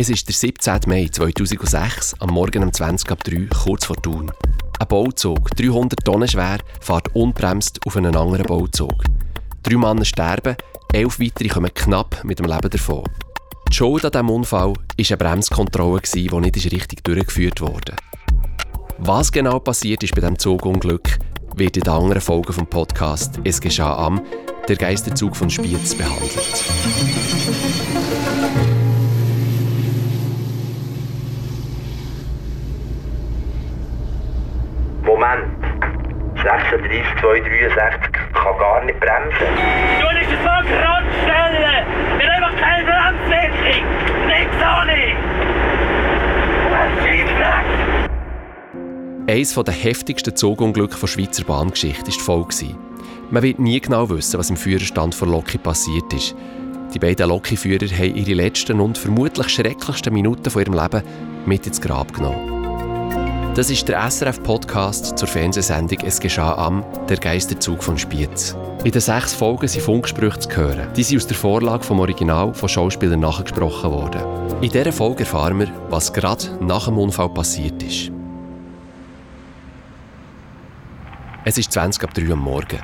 Es ist der 17. Mai 2006, am Morgen um 20 ab 3, kurz vor Thun. Ein Bauzug, 300 Tonnen schwer, fährt unbremst auf einen anderen Bauzug. Drei Männer sterben, elf weitere kommen knapp mit dem Leben davon. Die Schuld an diesem Unfall war eine Bremskontrolle, die nicht richtig durchgeführt wurde. Was genau passiert ist bei diesem Zugunglück, wird in den anderen Folgen des Podcasts «Es geschah am» der Geisterzug von Spiez behandelt. Moment. 36, 263 kann gar nicht bremsen. Du musst es mal gerade stellen! Wir haben keine Bremswirkung! Nichts auch nicht! Eines der heftigsten Zugunglücke der Schweizer Bahngeschichte war die Folge. Man wird nie genau wissen, was im Führerstand von Loki passiert ist. Die beiden Loki-Führer haben ihre letzten und vermutlich schrecklichsten Minuten von ihrem Leben mit ins Grab genommen. Das ist der SRF-Podcast zur Fernsehsendung «Es geschah am» «Der Geisterzug von Spiez». In den sechs Folgen sind Funksprüche zu hören. Die sind aus der Vorlage vom Original von Schauspielern nachgesprochen worden. In dieser Folge erfahren wir, was gerade nach dem Unfall passiert ist. Es ist 20 ab 3 Uhr am Morgen.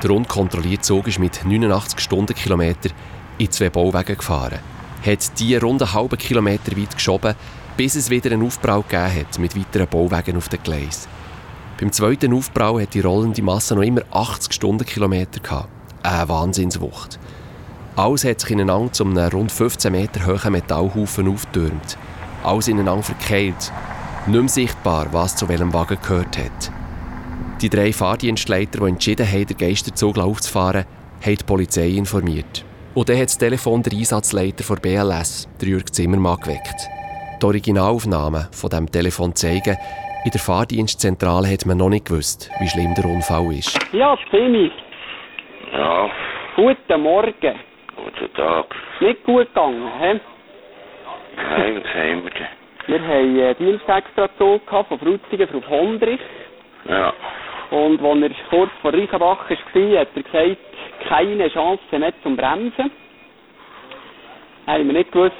Der rund kontrollierte Zug ist mit 89 Stundenkilometer in zwei Bauwegen gefahren, hat die rund einen halben Kilometer weit geschoben bis es wieder einen Aufbau gegeben hat mit weiteren Bauwegen auf den Gleis. Beim zweiten Aufbau hat die rollende Masse noch immer 80 Stundenkilometer. Eine Wahnsinnswucht. Alles hat sich ineinander zu einem rund 15 Meter hohen Metallhaufen aufgetürmt. Alles ineinander verkeilt. Nicht mehr sichtbar, was zu welchem Wagen gehört hat. Die drei Fahrdienstleiter, die entschieden haben, den Geisterzug aufzufahren, haben die Polizei informiert. Und dann hat das Telefon der Einsatzleiter der BLS, Jürg Zimmermann, geweckt. Die Originalaufnahmen von dem Telefon zeigen, in der Fahrdienstzentrale hat man noch nicht gewusst, wie schlimm der Unfall ist. Ja, Timmy. Ja, Guten Morgen. guten Tag. Nicht gut gegangen, hä? Nein, was haben wir denn? Wir haben äh, Dienstextrazug von Frutigen auf Hondrich. Ja, Und als er kurz vor Reichenbach war, hat er gesagt, keine Chance mehr zum Bremsen. Haben wir nicht gewusst,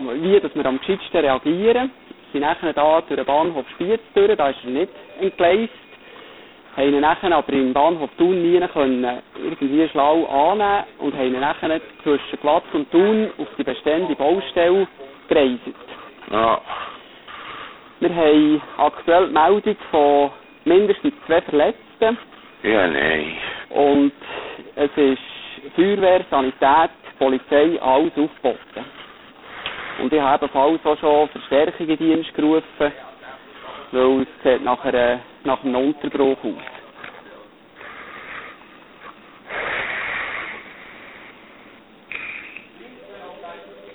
wie dass wir am gescheitsten reagieren. Wir sind nachher da durch den Bahnhof Spiez durch, da ist er nicht entgleist. Haben ihn nachher aber im Bahnhof Thun nie können irgendwie schlau annehmen und haben ihn nachher zwischen Platz und Thun auf die bestehende Baustelle gereist. ja, Wir haben aktuell die Meldung von mindestens zwei Verletzten ja, nein. und es ist Feuerwehr, Sanität, Polizei, alles aufgeboten. Und ich habe ebenfalls auch schon Verstärkung in Dienst gerufen, weil es sieht nach, einer, nach einem Unterbruch aus.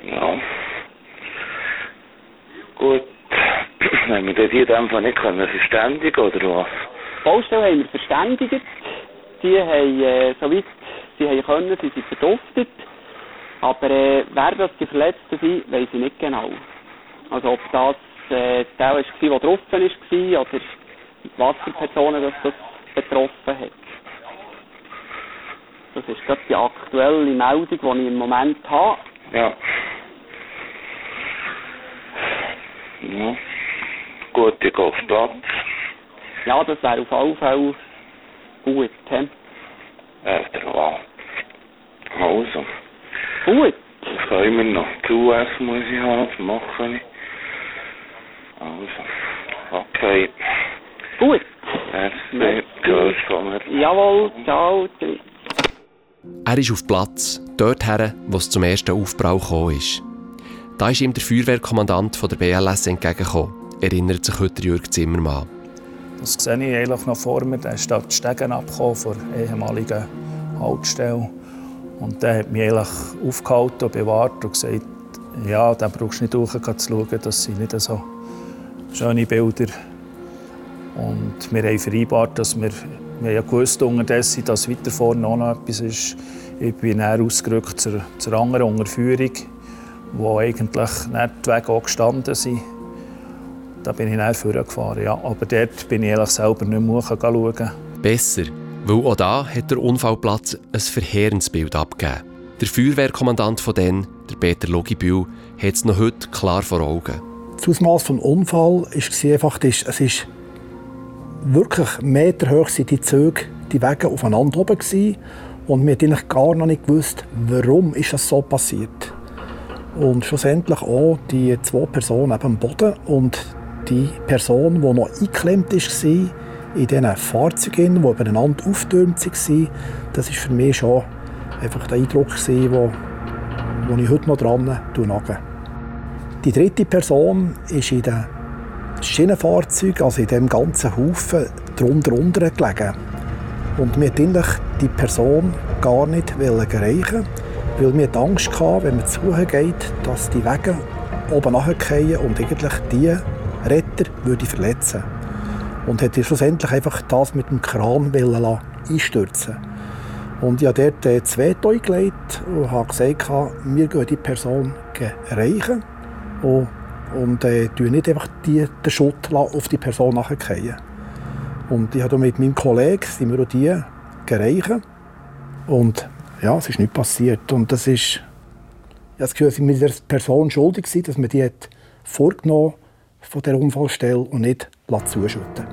Ja. Gut. Haben wir denn die in dem Fall nicht können verständigen oder was? Die Baustelle haben wir verständigt. Die haben, äh, soweit sie haben können, sie sind verduftet. Aber äh, wer das die Verletzten sind, weiß ich nicht genau. Also ob das äh, der war, der drauf war, oder was für Personen das, das betroffen hat. Das ist gerade die aktuelle Meldung, die ich im Moment habe. Ja. Ja. Gut, ich gehe auf Platz. Ja, das wäre auf alle Fälle gut. He? Äh, der Wahl. Also, Gut. was können wir noch? QS muss ich haben, was mache ich? Also, okay. Gut. Merci. Tschüss. Jawohl, ciao. tschüss. Er ist auf Platz, dort her, wo es zum ersten Aufbau gekommen ist. Da ist ihm der Feuerwehrkommandant von der BLS entgegengekommen, erinnert sich heute Jürg Zimmermann. Das sehe ich eigentlich noch vor mir. Der ist da die Stegen abgekommen von der ehemaligen Haltestelle. Und der hat mich eigentlich aufgehalten und bewahrt und gesagt, ja, da brauchst du nicht hochgehen zu schauen, das sind nicht so schöne Bilder. Und wir haben vereinbart, dass wir, wir haben ja gewusst dass weiter vorne noch etwas ist. Ich bin näher ausgerückt zur, zur anderen Unterführung, wo eigentlich nicht die Wege auch gestanden sind. Da bin ich näher vorgefahren, ja. Aber dort bin ich eigentlich selber nicht mehr schauen. Besser, weil auch da hat der Unfallplatz ein verheerendes Bild abgegeben. Der Feuerwehrkommandant von denen, der Peter Logibühl, hat es noch heute klar vor Augen. Das Ausmaß des Unfalls war einfach, es ist wirklich meterhoch sind die Züge, die Wege aufeinander oben gewesen. und wir haben gar noch nicht gewusst, warum ist das so passiert. Und schlussendlich auch die zwei Personen am Boden und die Person, die noch eingeklemmt war in diesen Fahrzeugen, die übereinander aufgetürmt waren, das war für mich schon einfach der Eindruck, den ich heute noch dran nage. Die dritte Person ist in dem Schienenfahrzeug, also in dem ganzen Haufen, drunter unter gelegen. Und wir wollten die Person gar nicht erreichen, weil wir Angst hatten, wenn man zugeht, dass die Wege oben nachgehen und eigentlich die Retter würde verletzen Und hat schlussendlich einfach das mit dem Kran einstürzen Und ich habe dort äh, zwei Veto eingelegt und habe gesagt, wir gehen die Person erreichen und, und äh, nicht einfach die, den Schutt auf die Person nachgehen. Und ich habe mit meinem Kollegen sind wir die gereicht. Und ja, es ist nicht passiert. Und das ist, ich habe das Gefühl, dass ich der Person schuldig war, dass man die hat vorgenommen von der Unfallstelle und nicht zuschütten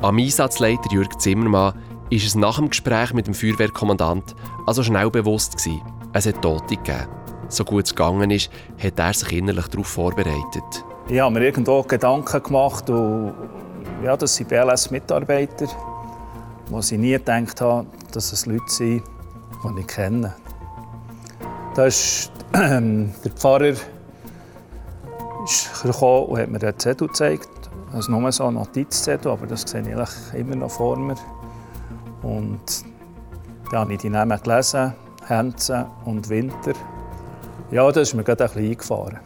Am Einsatzleiter Jürg Zimmermann ist es nach dem Gespräch mit dem Feuerwehrkommandant also schnell bewusst gewesen, es hat Tote gegeben. So gut es gegangen ist, hat er sich innerlich darauf vorbereitet. Ich habe mir irgendwo Gedanken gemacht, und, ja, das sind BLS-Mitarbeiter, wo ich nie gedacht habe, dass es Leute sind, die ich kenne. Da ist äh, der Pfarrer ist gekommen und hat mir einen Zettel gezeigt. Also nur so Notizzettel, aber das sehe ich immer noch vor mir. Und dann habe ich die Namen gelesen, Hänze und Winter. Ja, das ist mir gerade ein bisschen eingefahren.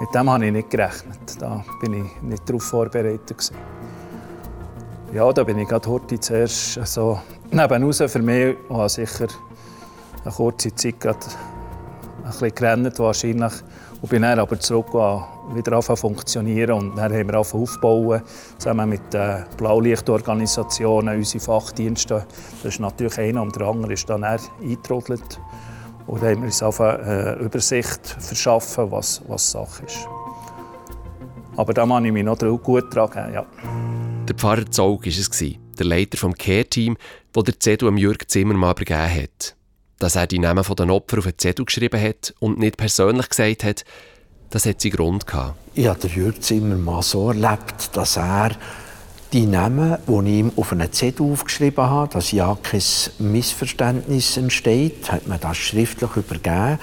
Mit dem habe ich nicht gerechnet. Da bin ich nicht darauf vorbereitet. Ja, da bin ich gerade heute zuerst so nebenaus für mich und habe sicher eine kurze Zeit gerade ein bisschen gerannt wahrscheinlich und bin dann aber zurück wieder anfangen funktionieren und dann haben wir angefangen aufbauen, zusammen mit den Blaulichtorganisationen, unsere Fachdienste. Das ist natürlich einer und der andere ist dann eingetrudelt. Und dann haben wir uns eine äh, Übersicht verschaffen, was, was Sache ist. Aber da kann ich mich noch gut tragen, ja. Der Pfarrer Zog war es, der Leiter des Care-Team, der der am Jürg Zimmermann übergeben hat. Dass er die Namen der Opfer auf den Zettel geschrieben hat und nicht persönlich gesagt hat, das hat seinen Grund gehabt. Ich habe Jürg Zimmermann so erlebt, dass er die Namen, die ich ihm auf einen Zettel aufgeschrieben habe, dass ja kein Missverständnis entsteht, hat mir das schriftlich übergeben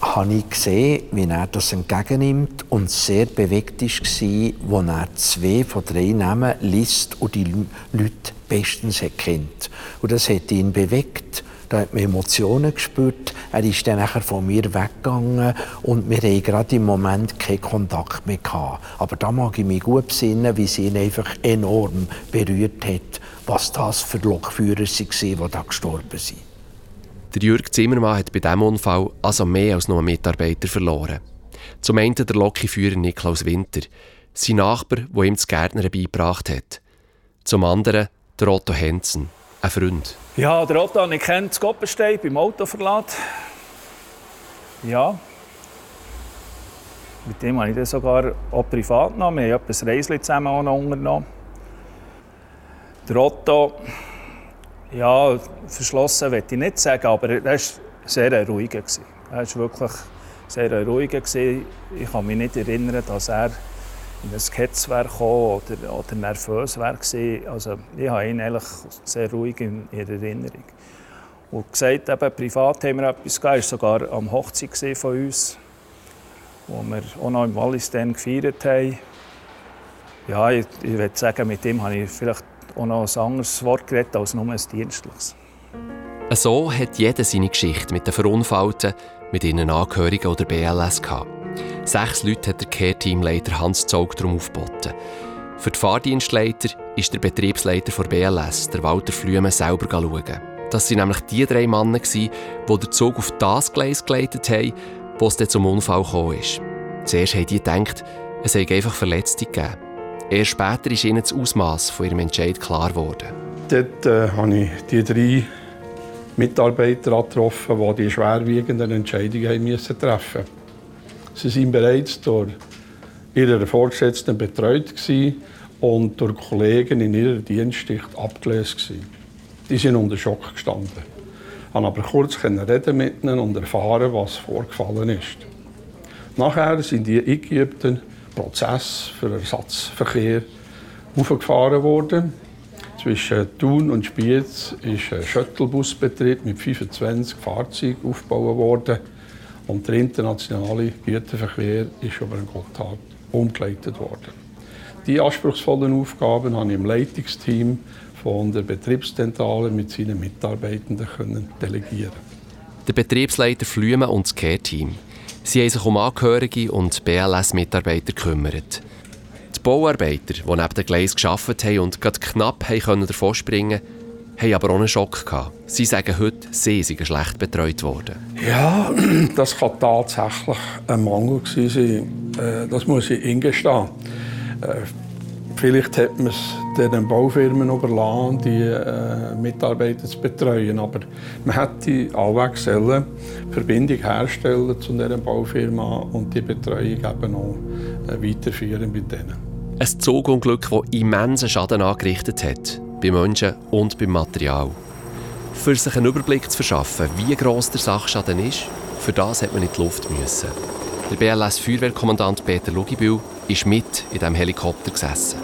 habe ich gesehen, wie er das entgegennimmt und sehr bewegt war, als er zwei von drei Namen liest und die Leute bestens kennt. Und das hat ihn bewegt. Da hat man Emotionen gespürt. Er ist dann nachher von mir weggegangen und wir haben gerade im Moment keinen Kontakt mehr gehabt. Aber da mag ich mich gut besinnen, wie es ihn einfach enorm berührt hat, was das für Lokführer waren, die da gestorben sind. Der Jürg Zimmermann hat bei diesem Unfall also mehr als nur einen Mitarbeiter verloren. Zum einen der Lokführer Niklaus Winter, sein Nachbar, der ihm das Gärtner beigebracht hat. Zum anderen der Otto Hensen, ein Freund. Ja, der Otto ich kenne das Goppenstein beim Autoverlad. Ja. Mit dem habe ich dann sogar auch privat noch. Wir haben ein Reisli zusammen unternommen. Der Otto ja, verschlossen möchte ich nicht sagen, aber er war sehr ruhig. Er war wirklich sehr ruhig. Ich kann mich nicht erinnern, dass er in ein Sketch wäre oder, oder nervös war. Also, ich habe ihn eigentlich sehr ruhig in, in Erinnerung. Und gesagt, eben, privat haben wir etwas gehabt. Es war sogar am Hochzeit von uns, wo wir auch noch im Wallis gefeiert haben. Ja, ich, ich würde sagen, mit ihm habe ich vielleicht auch noch ein anderes Wort geredet als nur ein dienstliches. So hat jeder seine Geschichte mit den Verunfallten, mit ihren Angehörigen oder BLS gehabt. Sechs Leute hat der Care-Teamleiter Hans Zog darum aufgeboten. Für die Fahrdienstleiter ist der Betriebsleiter der BLS, der Walter Flüme, selber schauen. Das waren nämlich die drei Männer, die den Zug auf das Gleis geleitet haben, wo es dann zum Unfall ist. Zuerst haben die gedacht, es sei einfach Verletzte gegeben. Erst später ist ihnen das Ausmaß von ihrem Entscheid klar geworden. Dort äh, habe ich die drei Mitarbeiter getroffen, die die schwerwiegenden Entscheidungen müssen treffen mussten. Sie waren bereits durch ihre Vorgesetzten betreut und durch Kollegen in ihrer Dienstschicht abgelöst. Die sind unter Schock gestanden. Konnte aber kurz reden mit ihnen und erfahren, was vorgefallen ist. Nachher sind die eingeübten Prozesse für Ersatzverkehr aufgefahren worden. Zwischen Thun und Spiez ist ein Shuttlebusbetrieb mit 25 Fahrzeugen aufgebaut worden und der internationale Güterverkehr ist über den Gotthard umgeleitet worden. Die anspruchsvollen Aufgaben habe ich im Leitungsteam von der Betriebszentrale mit seinen Mitarbeitenden können delegieren. Der Betriebsleiter Flüme und das Care-Team. Sie haben sich um Angehörige und BLS-Mitarbeiter gekümmert. Die Bauarbeiter, die neben den Gleis gearbeitet haben und gerade knapp davon springen haben aber auch einen Schock gehabt. Sie sagen heute, sie seien schlecht betreut worden. Ja, das kann tatsächlich ein Mangel sein. Äh, das muss ich eingestehen. Äh, vielleicht hat man es den Baufirmen überlassen, die äh, Mitarbeiter zu betreuen. Aber man hätte allweg sollen Verbindung herstellen zu dieser Baufirma und die Betreuung eben auch weiterführen mit denen. Ein Zugunglück, das immensen Schaden angerichtet hat bei Menschen und beim Material. Für sich einen Überblick zu verschaffen, wie gross der Sachschaden ist, für das hat man in die Luft müssen. Der BLS-Feuerwehrkommandant Peter Lugibühl ist mit in diesem Helikopter gesessen.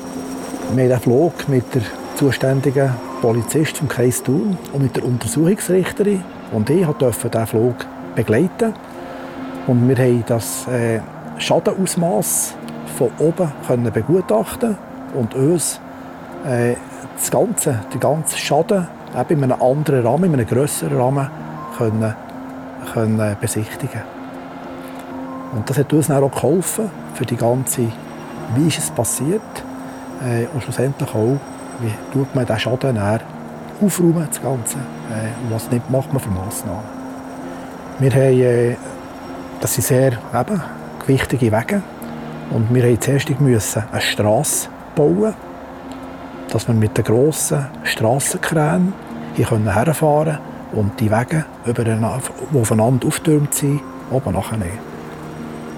Wir haben einen Flug mit der zuständigen Polizist vom Kreis Thun und mit der Untersuchungsrichterin und ich durfte diesen Flug begleiten. Und wir haben das äh, Schadenausmaß von oben begutachten und uns äh, das Ganze, den ganzen Schaden in einem anderen Rahmen, in einem grösseren Rahmen können, können besichtigen. Und das hat uns dann auch geholfen für die ganze, wie ist es passiert? Äh, und schlussendlich auch, wie tut man diesen Schaden dann aufräumen, das Ganze, äh, und was nicht macht man für Massnahmen. Wir haben, äh, das sind sehr eben, gewichtige Wege. Und wir mussten zuerst eine Straße bauen dass wir mit den grossen Strassenkränen hier herfahren und die Wege, die aufeinander auftürmt sind, oben nachnehmen.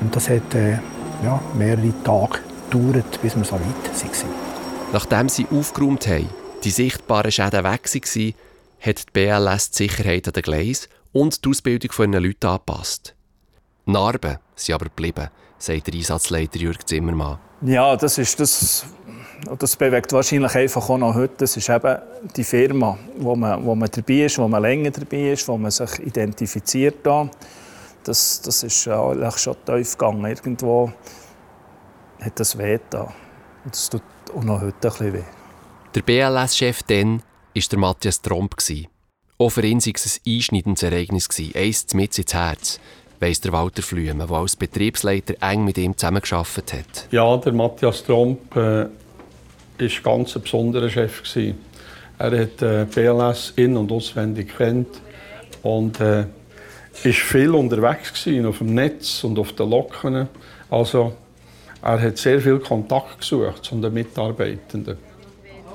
Und das hat äh, ja, mehrere Tage gedauert, bis wir so weit waren. Nachdem sie aufgeräumt haben, die sichtbaren Schäden weg waren, hat die BLS die Sicherheit an den Gleis und die Ausbildung von ihren Leuten angepasst. Narben sind aber geblieben, sagt der Einsatzleiter Jürg Zimmermann. Ja, das ist das, das bewegt wahrscheinlich einfach auch noch heute. Das ist eben die Firma, wo man, wo man dabei ist, wo man länger dabei ist, wo man sich identifiziert. Da. Das, das ist eigentlich schon tief gegangen. Irgendwo hat das weh da. Und das tut auch noch heute ein bisschen weh. Der BLS-Chef dann war der Matthias Tromp. Auch für ihn war es ein einschneidendes Ereignis, eins mit ins Herz weiss der Walter Flüme, der als Betriebsleiter eng mit ihm zusammengearbeitet hat. Ja, der Matthias Tromp äh, ist ganz ein besonderer Chef. Er hat äh, BLS in- und auswendig kennt und äh, ist viel unterwegs auf dem Netz und auf den Locken. Also er hat sehr viel Kontakt gesucht zu den Mitarbeitenden.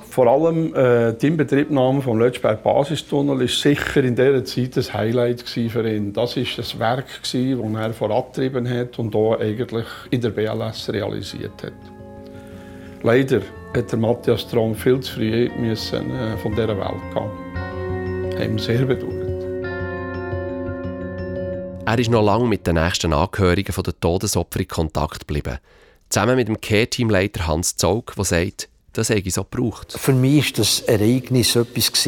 Vor allem äh, die Inbetriebnahme vom Lötschberg Basistunnel ist sicher in dieser Zeit ein Highlight für ihn. Das ist das Werk, das er vorangetrieben hat und auch eigentlich in der BLS realisiert hat. Leider hat Matthias Trom viel zu früh müssen, äh, von dieser Welt gehen. Haben sehr bedauert. Er ist noch lange mit den nächsten Angehörigen der Todesopfer in Kontakt geblieben. Zusammen mit dem Care-Teamleiter Hans Zaug, der sagt, das hätte ich so gebraucht. Für mich war das Ereignis etwas, das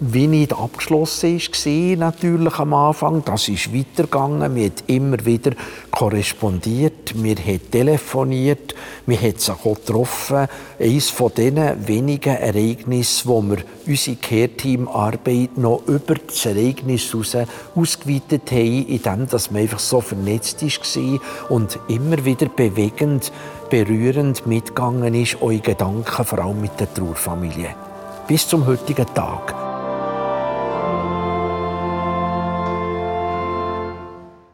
wie nicht abgeschlossen war, natürlich am Anfang. Das ist weitergegangen. Wir haben immer wieder korrespondiert, wir haben telefoniert, wir haben sich auch getroffen. Eines von diesen wenigen Ereignissen, wo wir unsere Care-Team-Arbeit noch über das Ereignis hinaus ausgeweitet haben, indem wir einfach so vernetzt waren und immer wieder bewegend berührend mitgegangen ist, eure Gedanken, vor allem mit der Trauerfamilie. Bis zum heutigen Tag.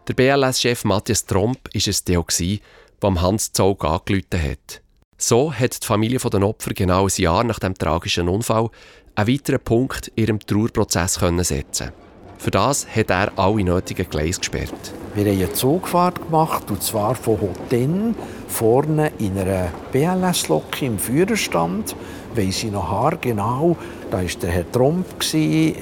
Der BLS-Chef Matthias Tromp war es der, der Hans Zaug angerufen hat. So hat die Familie der Opfer genau ein Jahr nach dem tragischen Unfall einen weiteren Punkt in ihrem Trauerprozess setzen Für das hat er alle nötigen Gleise gesperrt. Wir haben eine Zugfahrt gemacht, und zwar von Hotel vorne in einer BLS-Lok im Führerstand. Weiss ich noch haargenau, da war der Herr Trump, ich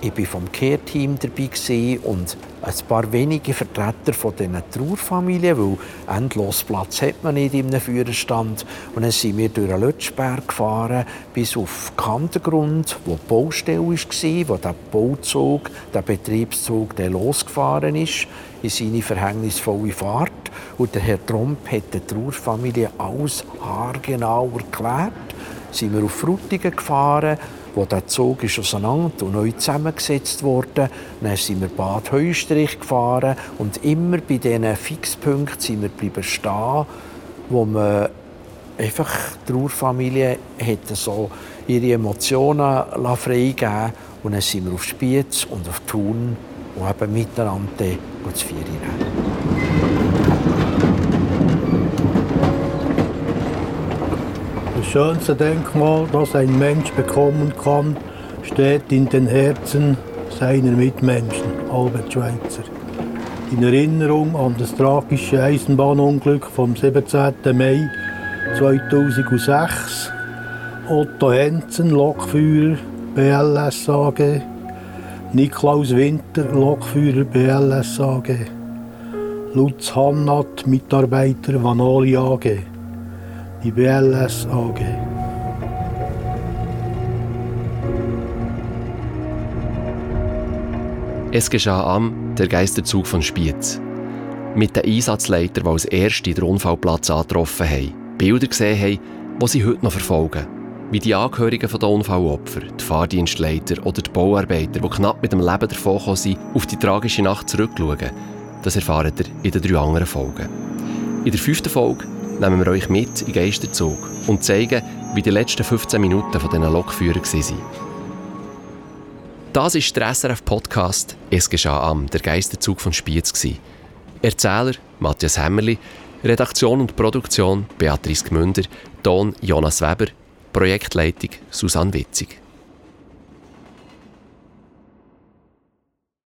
war vom Care-Team dabei und ein paar wenige Vertreter von diesen Trauerfamilien, weil endlos Platz hat man nicht einem Führerstand. Und dann sind wir durch den Lötschberg gefahren, bis auf Kantengrund, wo die Baustelle war, wo der Bauzug, der Betriebszug der losgefahren ist, in seine verhängnisvolle Fahrt. Und der Herr Trump hat der Trauerfamilie alles haargenau erklärt. Sind wir auf Frutigen gefahren, wo der Zug ist auseinander und neu zusammengesetzt wurde. Dann sind wir Bad Heustrich gefahren und immer bei diesen Fixpunkten sind wir bleiben stehen, wo man einfach die Trauerfamilie hat so ihre Emotionen freigegeben und dann sind wir auf Spiez und auf Thun und eben miteinander zu feiern. Schönste Denkmal, das ein Mensch bekommen kann, steht in den Herzen seiner Mitmenschen. Albert Schweitzer. In Erinnerung an das tragische Eisenbahnunglück vom 17. Mai 2006. Otto Hensen, Lokführer BLS AG. Niklaus Winter, Lokführer BLS AG. Lutz Hannat, Mitarbeiter Vanoli AG BLS AG. Es geschah am der Geisterzug von Spiez. Mit den Einsatzleitern, die als erste den Unfallplatz angetroffen haben, Bilder gesehen haben, die sie heute noch verfolgen. Wie die Angehörigen der Unfallopfer, die Fahrdienstleiter oder die Bauarbeiter, die knapp mit dem Leben davon sind, auf die tragische Nacht zurückschauen. Das erfahrt ihr in den drei anderen Folgen. In der fünften Folge nehmen wir euch mit in Geisterzug und zeigen, wie die letzten 15 Minuten von diesen Lokführern waren. Das ist der SRF-Podcast «Es geschah am», der Geisterzug von Spiez. Erzähler Matthias Hämmerli, Redaktion und Produktion Beatrice Gmünder, Ton Jonas Weber, Projektleitung Susanne Witzig.